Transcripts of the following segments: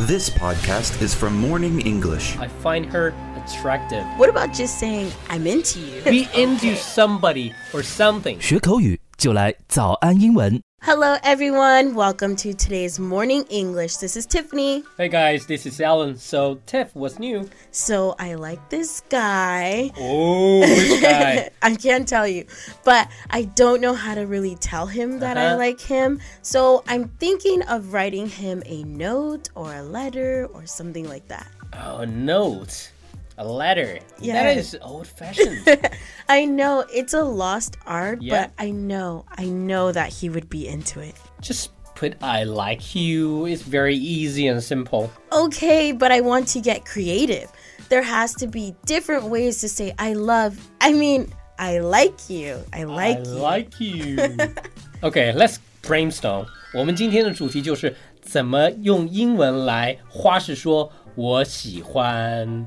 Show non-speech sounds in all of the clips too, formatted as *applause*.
This podcast is from Morning English. I find her attractive. What about just saying I'm into you? Be *laughs* into somebody or something. 学口语就来早安英文。 Hello, everyone. Welcome to today's morning English. This is Tiffany. Hey guys, this is Allen. So, Tiff, what's new? So I like this guy. Oh, which guy? *laughs* I can't tell you, but I don't know how to really tell him that I Uh-huh. like him. So I'm thinking of writing him a note or a letter or something like that. oh, a note. A letter. Yeah. That is old fashioned. *laughs* I know it's a lost art, Yeah. but I know, I know that he would be into it. Just put I like you. It's very easy and simple. Okay, but I want to get creative. There has to be different ways to say I love. I mean, I like you. I like I you. like you. *laughs* okay, let's brainstorm. 我们今天的主题就是怎么用英文来花式说我喜欢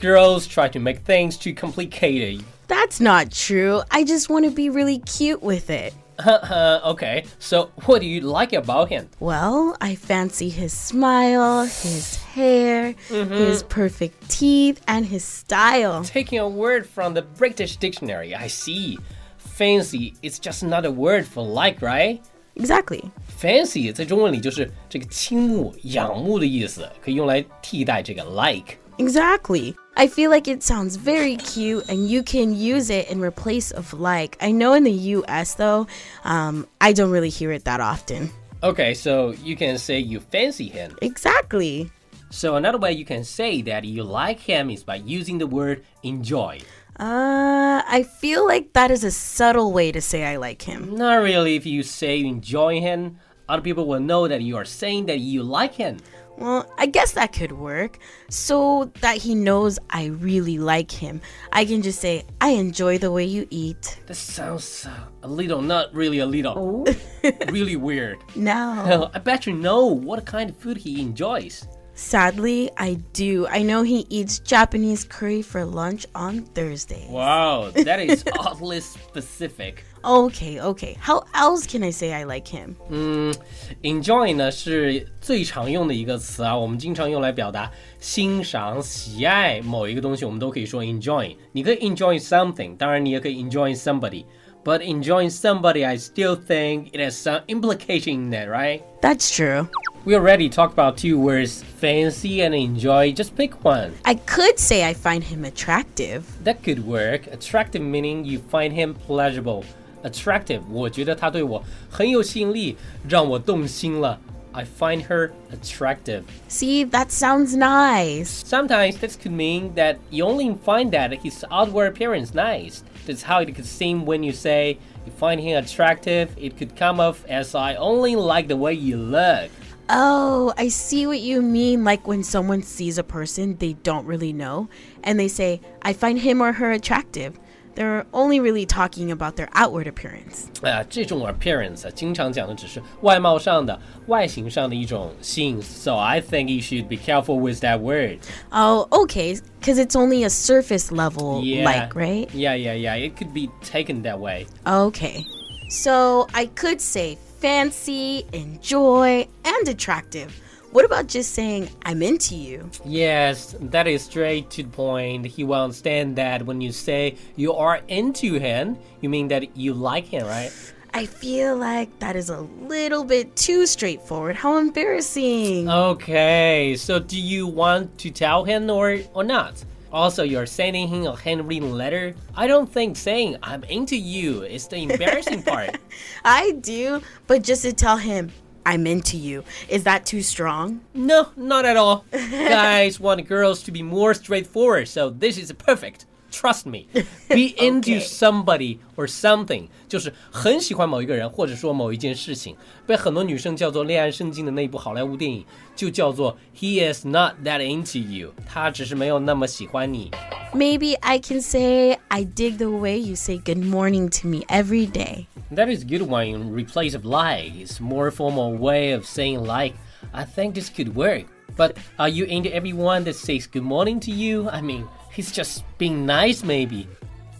girls try to make things too complicated. That's not true. I just want to be really cute with it. *laughs* okay, so what do you like about him? Well, I fancy his smile, his hair, Mm-hmm. his perfect teeth, and his style. Taking a word from the British dictionary, I see. Fancy is just another word for like, right? Exactly. Fancy 在中文里就是这个倾慕、仰慕的意思，可以用来替代这个 like。 Exactly. I feel like it sounds very cute and you can use it in replace of like. I know in the US though, um, I don't really hear it that often. Okay, so you can say you fancy him. Exactly. So another way you can say that you like him is by using the word enjoy. Uh, I feel like that is a subtle way to say I like him. Not really. If you say you enjoy him, other people will know that you are saying that you like him. Well, I guess that could work. So that he knows I really like him. I can just say, I enjoy the way you eat. That sounds uh, a little, not really a little, *laughs* really weird. No. I bet you know what kind of food he enjoys. Sadly, I do. I know he eats Japanese curry for lunch on Thursday. Wow, that *laughs* is oddly specific. Okay, okay. How else can I say I like him? Enjoy 呢是最常用的一个词啊，我们经常用来表达欣赏、喜爱某一个东西，我们都可以说 enjoy。你可以 enjoy something，当然你也可以 enjoy somebody。But enjoying somebody, I still think it has some implication in that, right? That's true. We already talked about two words, fancy and enjoy. Just pick one. I could say I find him attractive. That could work. Attractive meaning you find him pleasurable. Attractive，我觉得他对我很有吸引力，让我动心了。I find her attractive. See, that sounds nice. Sometimes this could mean that you only find that his outward appearance nice. That's how it could seem when you say you find him attractive. It could come off as I only like the way you look. Oh, I see what you mean. Like when someone sees a person they don't really know and they say, I find him or her attractive. They're only really talking about their outward appearance. 啊，这种 appearance 啊，经常讲的只是外貌上的、外形上的一种吸引。So I think you should be careful with that word. Oh, okay. Because it's only a surface level Yeah. like, right? Yeah, yeah, yeah. It could be taken that way. Okay. So I could say fancy, enjoy, and attractive. What about just saying, I'm into you? Yes, that is straight to the point. He will understand that when you say you are into him, you mean that you like him, right? I feel like that is a little bit too straightforward. How embarrassing. Okay, so do you want to tell him or or not? Also, you're sending him a handwritten letter. I don't think saying I'm into you is the embarrassing part. *laughs* I do, but just to tell him, I'm into you. Is that too strong? No, not at all. *laughs* Guys want girls to be more straightforward, so this is perfect. Trust me, be *laughs* into Okay. somebody or something，就是很喜欢某一个人，或者说某一件事情，被很多女生叫做恋爱圣经的那部好莱坞电影，就叫做 He is not that into you，他只是没有那么喜欢你。 Maybe I can say I dig the way you say good morning to me every day. That is a good one in replace of like. It's more formal way of saying like. I think this could work. But are you into everyone that says good morning to you? I mean, he's just being nice maybe.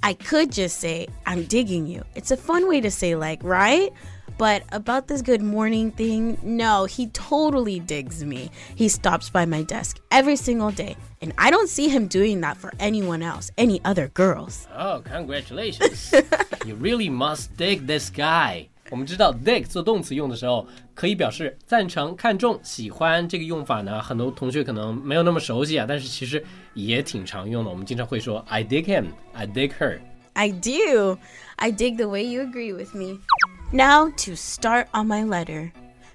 I could just say I'm digging you. It's a fun way to say like, right? But about this good morning thing, no, he totally digs me. He stops by my desk every single day, and I don't see him doing that for anyone else, any other girls. Oh, congratulations. *laughs* you really must dig this guy. 我们知道 dig 做动词用的时候，可以表示赞成、看重、喜欢。这个用法呢，很多同学可能没有那么熟悉啊，但是其实也挺常用的。我们经常会说 I dig him, I dig her。 I do. I dig the way you agree with me. Now to start on my letter.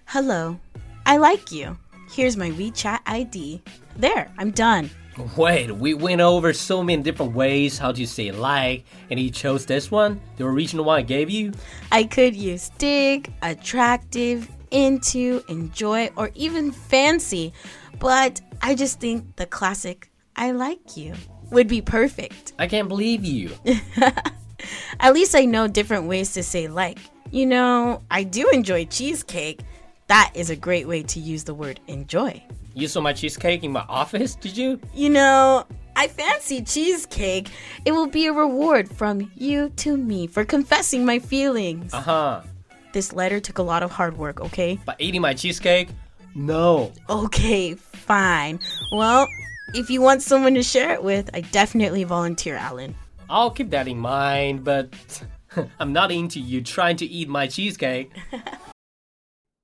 Hello. I like you. Here's my WeChat ID. There, I'm done. Wait, we went over so many different ways how to say like, and he chose this one, the original one I gave you. I could use dig, attractive, into, enjoy, or even fancy, but I just think the classic I like you would be perfect. I can't believe you. *laughs* At least I know different ways to say like. You know, I do enjoy cheesecake. That is a great way to use the word enjoy. You saw my cheesecake in my office, did you? You know, I fancy cheesecake. It will be a reward from you to me for confessing my feelings. Uh huh. This letter took a lot of hard work, okay? But eating my cheesecake? No. Okay, fine. Well, if you want someone to share it with, I definitely volunteer, Allen. I'll keep that in mind, but *laughs* I'm not into you trying to eat my cheesecake. *laughs*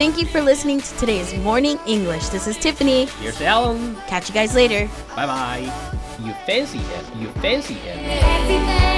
Thank you for listening to today's Morning English. This is Tiffany. Here's Allen. Catch you guys later. Bye bye. You fancy him. You fancy him. Everybody